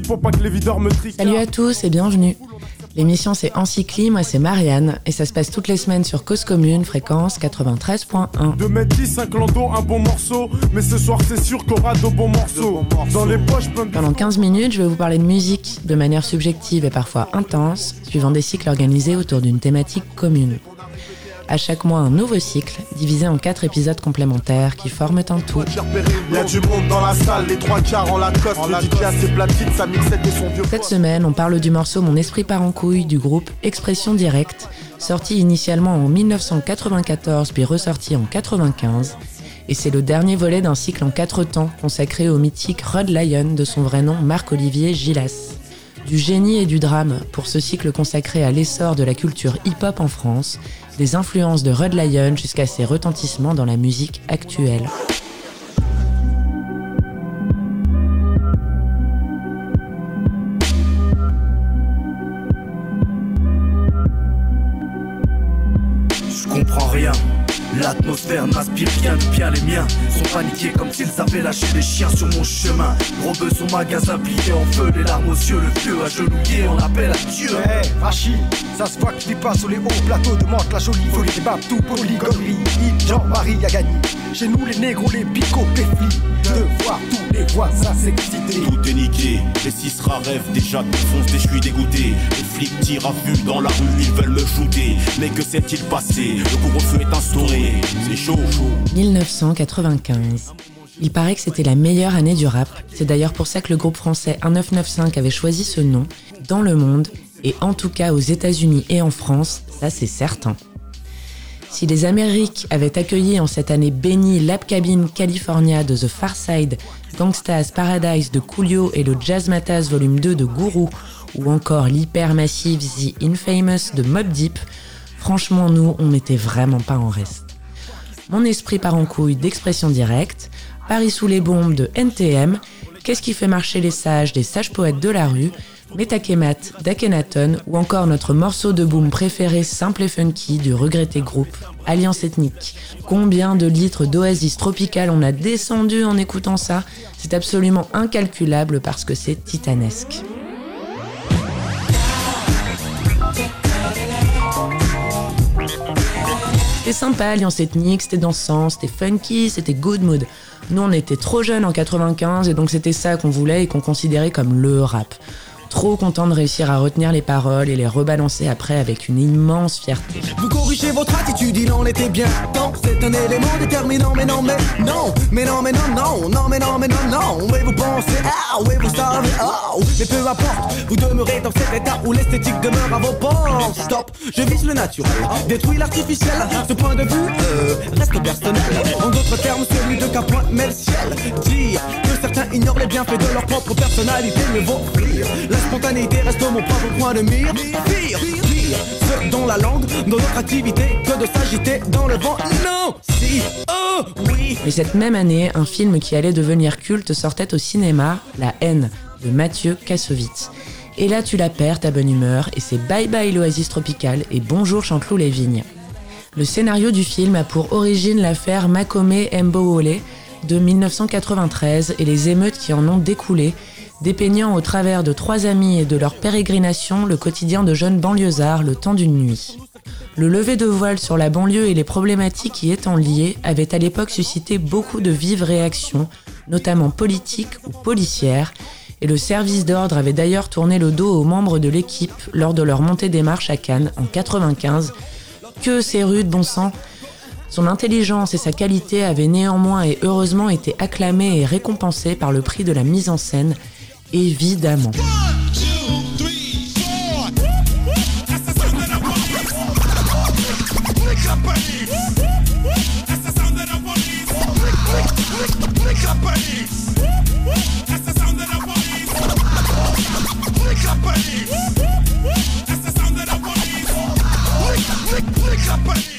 Pour pas que les videurs me tricardent. Salut à tous et bienvenue. L'émission c'est Encycli, moi c'est Marianne et ça se passe toutes les semaines sur Cause Commune, fréquence 93.1. De mettre 10, un clando, un bon morceau. Mais ce soir, c'est sûr qu'on aura de bons morceaux. Dans les poches, plein de. Pendant 15 minutes, je vais vous parler de musique de manière subjective et parfois intense, suivant des cycles organisés autour d'une thématique commune. À chaque mois, un nouveau cycle, divisé en quatre épisodes complémentaires qui forment un tout. Y a du monde dans la salle, les trois quarts en la cote. Le DJ a ses platines, sa mixette et son vieux. Cette semaine, on parle du morceau Mon esprit part en couille du groupe Expression Directe, sorti initialement en 1994 puis ressorti en 95. Et c'est le dernier volet d'un cycle en quatre temps consacré au mythique Rod Lion de son vrai nom Marc-Olivier Gillas. Du génie et du drame pour ce cycle consacré à l'essor de la culture hip-hop en France, des influences de Rod Lion jusqu'à ses retentissements dans la musique actuelle. Je comprends rien. L'atmosphère n'inspire rien de bien les miens Sont paniqués comme s'ils avaient lâché des chiens sur mon chemin. Gros bœuf son magasin plié en feu Les larmes aux yeux, le vieux agenouillé On appelle à Dieu Hey, Rachid, ça se voit que tu pas sur les hauts plateaux de Mantes la jolie Folie des babes, tout polygonerie. Jean-Marie a gagné. Chez nous les négros, les picots, péflis De voir tous les voisins s'exciter. Tout est niqué, les six rares rêvent déjà de foncer, je suis dégoûté. Les flics tirent à vue dans la rue, ils veulent me shooter. Mais que s'est-il passé? Le couvre-feu instauré, c'est chaud, chaud. 1995. Il paraît que c'était la meilleure année du rap. C'est d'ailleurs pour ça que le groupe français 1995 avait choisi ce nom. Dans le monde, et en tout cas aux États-Unis et en France, ça c'est certain. Si les Amériques avaient accueilli en cette année bénie l'Ap Cabin California de The Far Side, Gangsta's Paradise de Coolio et le Jazz Matas Volume 2 de Guru, ou encore l'hypermassive The Infamous de Mob Deep, franchement nous, on n'était vraiment pas en reste. Mon esprit part en couille d'expression directe, Paris sous les bombes de NTM, Qu'est-ce qui fait marcher les sages des sages poètes de la rue, Metakemat d'Akhenaton ou encore notre morceau de boom préféré simple et funky du regretté groupe Alliance Ethnique. Combien de litres d'oasis tropicale on a descendu en écoutant ça? C'est absolument incalculable parce que c'est titanesque. C'était sympa, Alliance Ethnique, c'était dansant, c'était funky, c'était good mood. Nous, on était trop jeunes en 95 et donc c'était ça qu'on voulait et qu'on considérait comme le rap. Trop content de réussir à retenir les paroles et les rebalancer après avec une immense fierté. Vous corrigez votre attitude, il en était bien temps. C'est un élément déterminant, mais non, mais non, mais non, mais non, non, non, mais non, mais non, non. Oui, vous pensez, ah, oui, vous savez, oh, mais peu importe, vous demeurez dans cet état où l'esthétique demeure à vos portes. Stop, je vise le naturel, détruis l'artificiel. Ce point de vue euh, reste personnel. En d'autres termes, celui de qu'un point met le ciel. Dire que certains ignorent les bienfaits de leur propre personnalité, mais vaut rire. Spontanéité reste mon propre point de mire. La langue, notre que de s'agiter dans le vent. Si, oh. Mais cette même année, un film qui allait devenir culte sortait au cinéma, La haine, de Mathieu Kassovitz. Et là, tu la perds, ta bonne humeur, et c'est bye bye l'oasis tropicale et bonjour Chanteloup les vignes. Le scénario du film a pour origine l'affaire Makome Mbowole de 1993 et les émeutes qui en ont découlé, dépeignant au travers de trois amis et de leur pérégrination le quotidien de jeunes banlieusards le temps d'une nuit. Le lever de voile sur la banlieue et les problématiques y étant liées avait à l'époque suscité beaucoup de vives réactions, notamment politiques ou policières, et le service d'ordre avait d'ailleurs tourné le dos aux membres de l'équipe lors de leur montée des marches à Cannes en 95. Que c'est rude, bon sang Son intelligence et sa qualité avaient néanmoins et heureusement été acclamées et récompensées par le prix de la mise en scène, évidemment.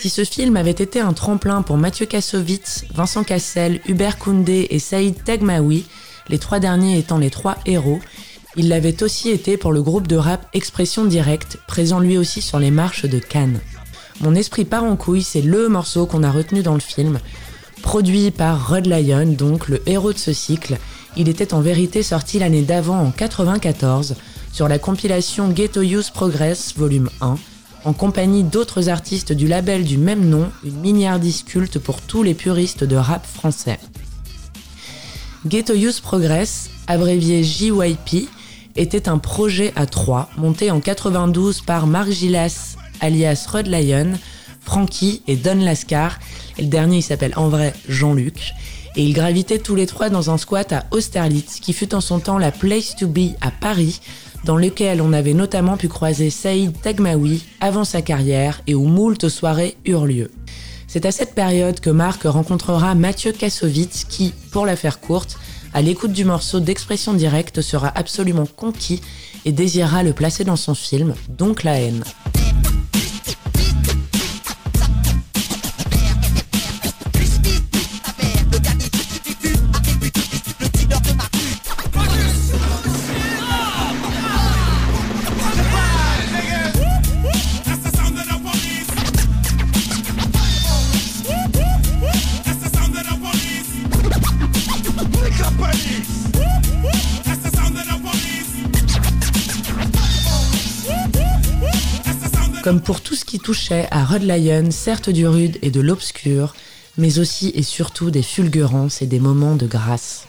Si ce film avait été un tremplin pour Mathieu Kassovitz, Vincent Cassel, Hubert Koundé et Saïd Tagmaoui, les trois derniers étant les trois héros, il l'avait aussi été pour le groupe de rap Expression Directe, présent lui aussi sur les marches de Cannes. Mon esprit part en couille, c'est le morceau qu'on a retenu dans le film, produit par Rod Lion, donc le héros de ce cycle. Il était en vérité sorti l'année d'avant en 94 sur la compilation Ghetto Youth Progress volume 1 en compagnie d'autres artistes du label du même nom, une miniardise culte pour tous les puristes de rap français. Ghetto Youth Progress, abrévié JYP, était un projet à trois monté en 92 par Mark Gillas alias Rod Lyon, Frankie et Don Lascar, et le dernier il s'appelle en vrai Jean-Luc, et ils gravitaient tous les trois dans un squat à Austerlitz qui fut en son temps la place to be à Paris, dans lequel on avait notamment pu croiser Saïd Tagmaoui avant sa carrière et où moult soirées eurent lieu. C'est à cette période que Marc rencontrera Mathieu Kassovitz qui, pour la faire courte, à l'écoute du morceau d'expression directe sera absolument conquis et désirera le placer dans son film, donc la haine. Comme pour tout ce qui touchait à Rod Lion, certes du rude et de l'obscur, mais aussi et surtout des fulgurances et des moments de grâce.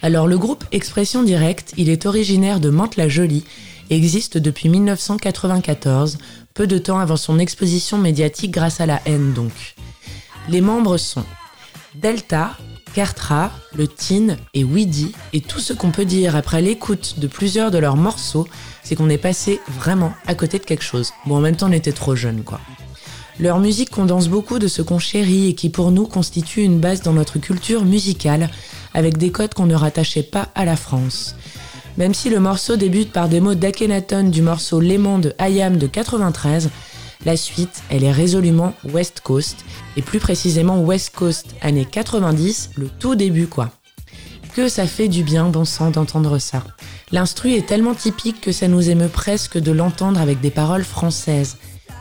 Alors le groupe Expression Directe, il est originaire de Mantes-la-Jolie, existe depuis 1994, peu de temps avant son exposition médiatique grâce à la haine donc. Les membres sont Delta, Cartra, le Tin et Weedy, et tout ce qu'on peut dire après l'écoute de plusieurs de leurs morceaux, c'est qu'on est passé vraiment à côté de quelque chose. Bon, en même temps, on était trop jeunes, quoi. Leur musique condense beaucoup de ce qu'on chérit et qui pour nous constitue une base dans notre culture musicale, avec des codes qu'on ne rattachait pas à la France. Même si le morceau débute par des mots d'Akhenaton du morceau Léman de Ayam de 93, la suite, elle est résolument West Coast, et plus précisément West Coast années 90, le tout début quoi. Que ça fait du bien, bon sang, d'entendre ça. L'instru est tellement typique que ça nous émeut presque de l'entendre avec des paroles françaises.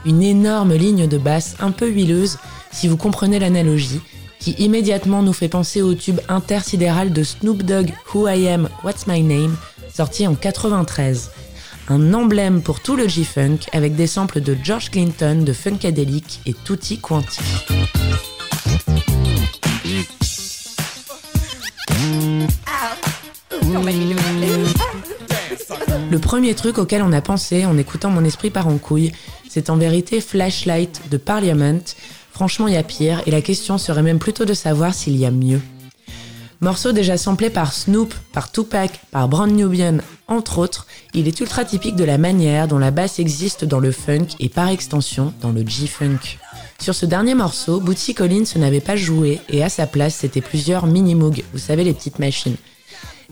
Une énorme ligne de basse un peu huileuse, si vous comprenez l'analogie, qui immédiatement nous fait penser au tube intersidéral de Snoop Dogg Who I Am, What's My Name, sorti en 93 un emblème pour tout le G-Funk avec des samples de George Clinton, de Funkadelic et Tutti Quanti. Le premier truc auquel on a pensé en écoutant Mon esprit par en couille, c'est en vérité Flashlight de Parliament. Franchement, il y a pire, et la question serait même plutôt de savoir s'il y a mieux. Morceau déjà samplé par Snoop, par Tupac, par Brand Nubian, entre autres, il est ultra typique de la manière dont la basse existe dans le funk et par extension dans le G-funk. Sur ce dernier morceau, Bootsy Collins n'avait pas joué et à sa place c'était plusieurs mini-moog, vous savez les petites machines.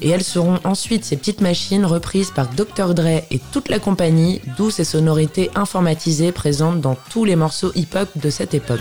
Et elles seront ensuite ces petites machines reprises par Dr. Dre et toute la compagnie, d'où ces sonorités informatisées présentes dans tous les morceaux hip-hop de cette époque.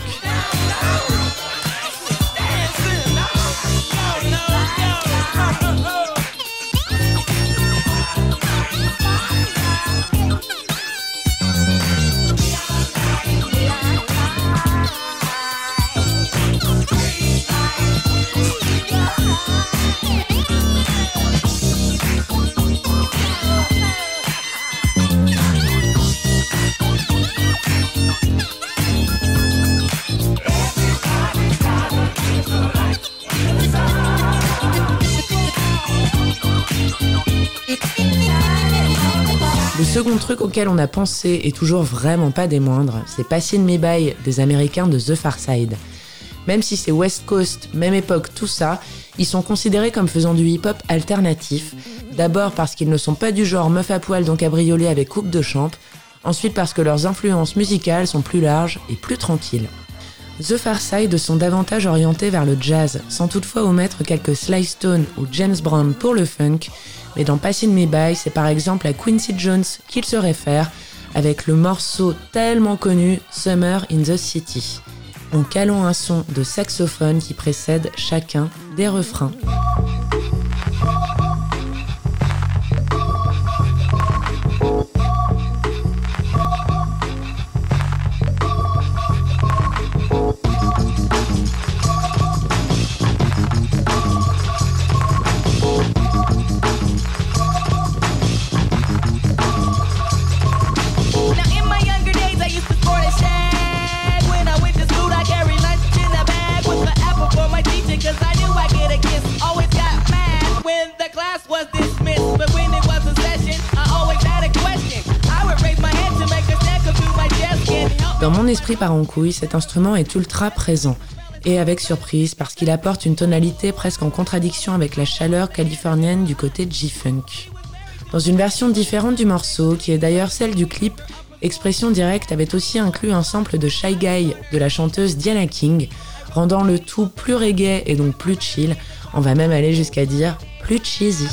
Second truc auquel on a pensé, et toujours vraiment pas des moindres, c'est Passing Me By des Américains de The Far Side. Même si c'est West Coast, même époque, tout ça, ils sont considérés comme faisant du hip-hop alternatif. D'abord parce qu'ils ne sont pas du genre meuf à poil donc cabriolet avec coupe de champ. Ensuite parce que leurs influences musicales sont plus larges et plus tranquilles. The Far Side sont davantage orientés vers le jazz, sans toutefois omettre quelques Sly Stone ou James Brown pour le funk, mais dans Passing Me By, c'est par exemple à Quincy Jones qu'il se réfère avec le morceau tellement connu Summer in the City, en calant un son de saxophone qui précède chacun des refrains. Dans mon esprit par en couille, cet instrument est ultra présent. Et avec surprise, parce qu'il apporte une tonalité presque en contradiction avec la chaleur californienne du côté G-Funk. Dans une version différente du morceau, qui est d'ailleurs celle du clip, Expression Directe avait aussi inclus un sample de Shy Guy de la chanteuse Diana King, rendant le tout plus reggae et donc plus chill. On va même aller jusqu'à dire plus cheesy.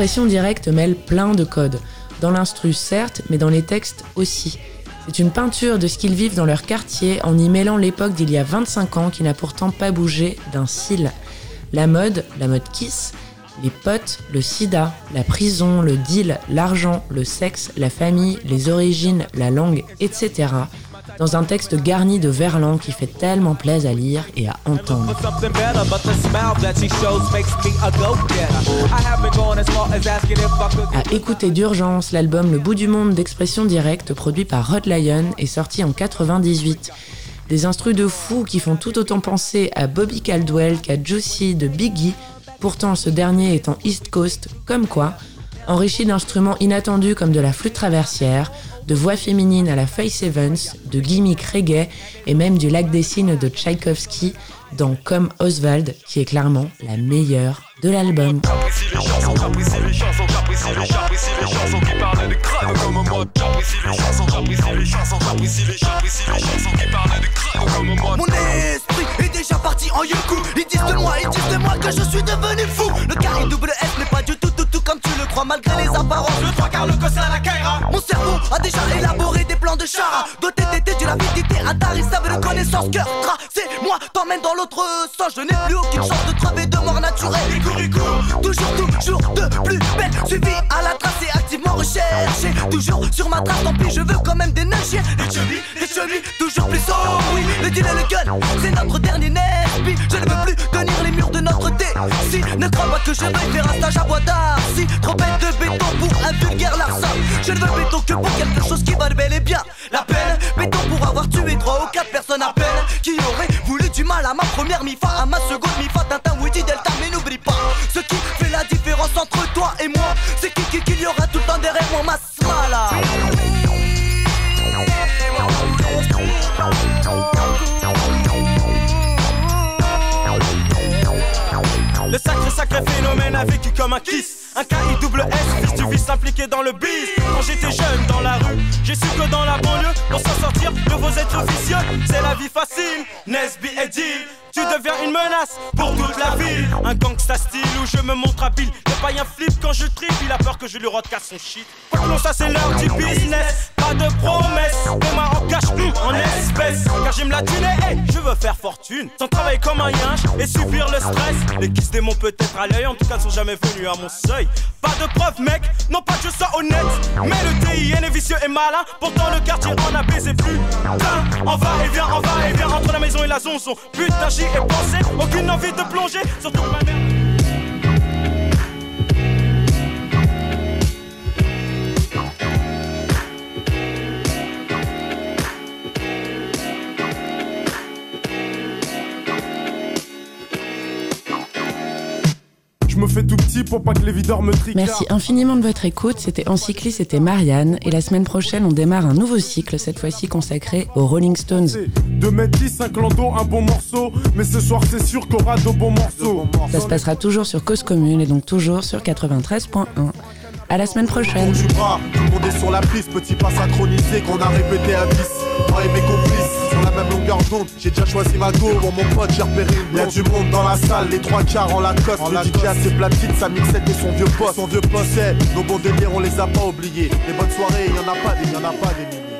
Expression directe mêle plein de codes. Dans l'instru certes, mais dans les textes aussi. C'est une peinture de ce qu'ils vivent dans leur quartier en y mêlant l'époque d'il y a 25 ans qui n'a pourtant pas bougé d'un cil. La mode, la mode kiss, les potes, le sida, la prison, le deal, l'argent, le sexe, la famille, les origines, la langue, etc dans un texte garni de verlan qui fait tellement plaisir à lire et à entendre. À écouter d'urgence, l'album Le bout du monde d'expression directe produit par Rod Lion est sorti en 98. Des instrus de fou qui font tout autant penser à Bobby Caldwell qu'à Juicy de Biggie, pourtant ce dernier étant East Coast, comme quoi, enrichi d'instruments inattendus comme de la flûte traversière, de voix féminines à la Face Evans, de gimmick reggae et même du lac des signes de Tchaïkovski dans Comme Oswald, qui est clairement la meilleure de l'album. Mon esprit est déjà parti en yoku. Ils disent de moi, ils disent de moi que je suis devenu fou. Le carré double S crois Malgré les apparences, le trois quarts le à la Kaira Mon cerveau a déjà élaboré des plans de chara. Doté d'été de rapidité intarissable de connaissance Cœur tracé, moi t'emmène dans l'autre sens. Je n'ai plus aucune chance de crever de mort naturelle Toujours sur ma trace, tant pis je veux quand même des neiges. Les chevilles, les chevilles, toujours plus sombre Oui, le deal et le gun, c'est notre dernier Nesby Je ne veux plus tenir les murs de notre thé Si, ne crois pas que je vais faire un stage à bois Si, trop bête de béton pour un vulgaire larcin Je ne veux béton que pour quelque chose qui valent bel et bien. La peine, béton pour avoir comme un kiss Un KI double S, fils du vice impliqué dans le biz Quand j'étais jeune dans la rue, j'ai su que dans la banlieue Pour s'en sortir de vos êtres vicieux C'est la vie facile, Nesby et Deal tu deviens une menace pour toute la ville. Un gangsta style où je me montre habile. Le païen flip quand je tripe, il a peur que je lui casse son shit. Non, ça c'est l'heure du business. Pas de promesses, moi en cash, en espèces. Car j'aime la thune je veux faire fortune. Sans travailler comme un yinche et subir le stress. Les kisses démons peut-être à l'œil, en tout cas, sont jamais venus à mon seuil. Pas de preuve, mec, non pas que je sois honnête. Mais le TIN est vicieux et malin. Pourtant, le quartier en a baisé plus. On va et vient, on va et vient entre la maison et la zonzon. Putain, j'y ai pensé, aucune envie de plonger. Surtout ma mère. Pour pas que les videurs me. Merci infiniment de votre écoute. C'était Encycli, c'était Marianne. Et la semaine prochaine, on démarre un nouveau cycle, cette fois-ci consacré aux Rolling Stones. De mettre 10, un clando, un bon morceau. Mais ce soir, c'est sûr qu'on aura de bons morceaux. Ça se passera toujours sur Cause Commune et donc toujours sur 93.1. À la semaine prochaine. monde est sur la piste, petit pas synchronisé qu'on a répété à 10. Moi et mes complices, sur la même longueur d'onde, j'ai déjà choisi ma go. Pour mon pote, j'ai repéré une Y'a du monde dans la salle, les trois quarts en Lacoste. En le DJ a ses platines, sa mixette et son vieux poste. Son vieux poste, nos bons délires, on les a pas oubliés. Les bonnes soirées, y'en a pas des, y'en a pas des milliers.